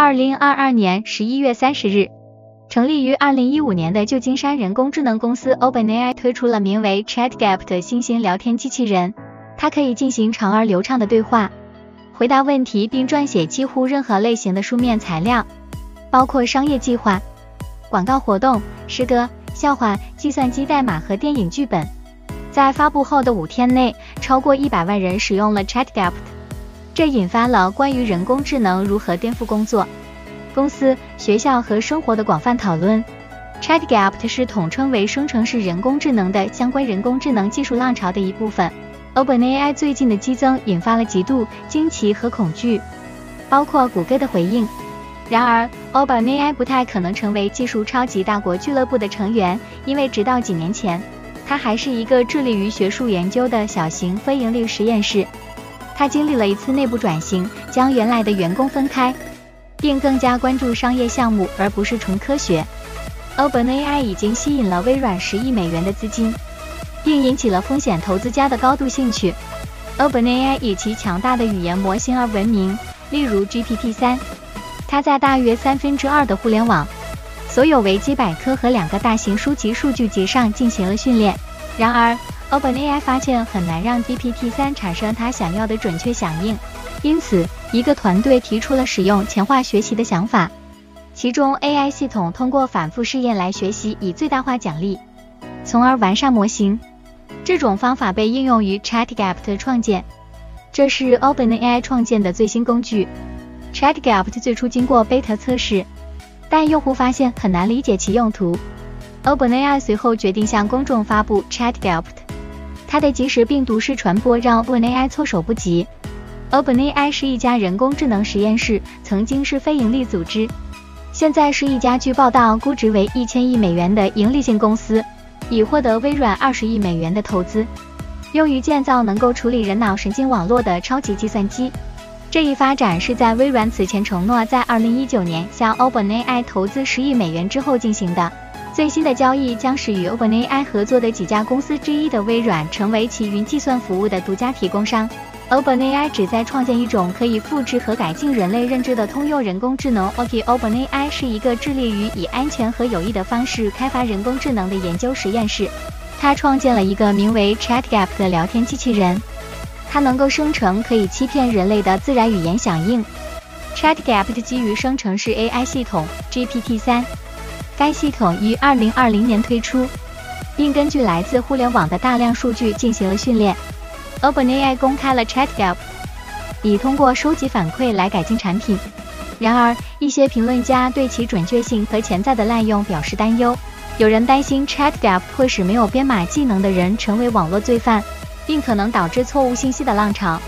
二零二二年十一月三十日，成立于二零一五年的旧金山人工智能公司 OpenAI 推出了名为 ChatGPT 的新型聊天机器人，它可以进行长而流畅的对话，回答问题，并撰写几乎任何类型的书面材料，包括商业计划、广告活动、诗歌、笑话、计算机代码和电影剧本。在发布后的五天内，超过一百万人使用了 ChatGPT，这引发了关于人工智能如何颠覆工作、公司、学校和生活的广泛讨论。ChatGPT 是统称为生成式人工智能的相关人工智能技术浪潮的一部分。OpenAI 最近的激增引发了极度惊奇和恐惧，包括谷歌的回应。然而，OpenAI 不太可能成为技术超级大国俱乐部的成员，因为直到几年前。它还是一个致力于学术研究的小型非盈利实验室。它经历了一次内部转型，将原来的员工分开，并更加关注商业项目而不是纯科学。OpenAI 已经吸引了微软十亿美元的资金，并引起了风险投资家的高度兴趣。OpenAI 以其强大的语言模型而闻名，例如 GPT-3，它在大约三分之二的互联网。所有维基百科和两个大型书籍数据集上进行了训练。然而，OpenAI 发现很难让 GPT-3 产生它想要的准确响应，因此，一个团队提出了使用强化学习的想法，其中 AI 系统通过反复试验来学习，以最大化奖励，从而完善模型。这种方法被应用于 ChatGPT 创建，这是 OpenAI 创建的最新工具。ChatGPT 最初经过 beta 测试。但用户发现很难理解其用途。OpenAI 随后决定向公众发布 ChatGPT，它的即时病毒式传播让 OpenAI 措手不及。OpenAI 是一家人工智能实验室，曾经是非盈利组织，现在是一家据报道估值为一千亿美元的盈利性公司，已获得微软二十亿美元的投资，用于建造能够处理人脑神经网络的超级计算机。这一发展是在微软此前承诺在二零一九年向 OpenAI 投资十亿美元之后进行的。最新的交易将使与 OpenAI 合作的几家公司之一的微软成为其云计算服务的独家提供商。OpenAI 旨在创建一种可以复制和改进人类认知的通用人工智能。o k OpenAI 是一个致力于以安全和有益的方式开发人工智能的研究实验室。它创建了一个名为 ChatGap 的聊天机器人。它能够生成可以欺骗人类的自然语言响应。ChatGPT 基于生成式 AI 系统 GPT-3，该系统于2020年推出，并根据来自互联网的大量数据进行了训练。OpenAI 公开了 ChatGPT，以通过收集反馈来改进产品。然而，一些评论家对其准确性和潜在的滥用表示担忧。有人担心 ChatGPT 会使没有编码技能的人成为网络罪犯。并可能导致错误信息的浪潮。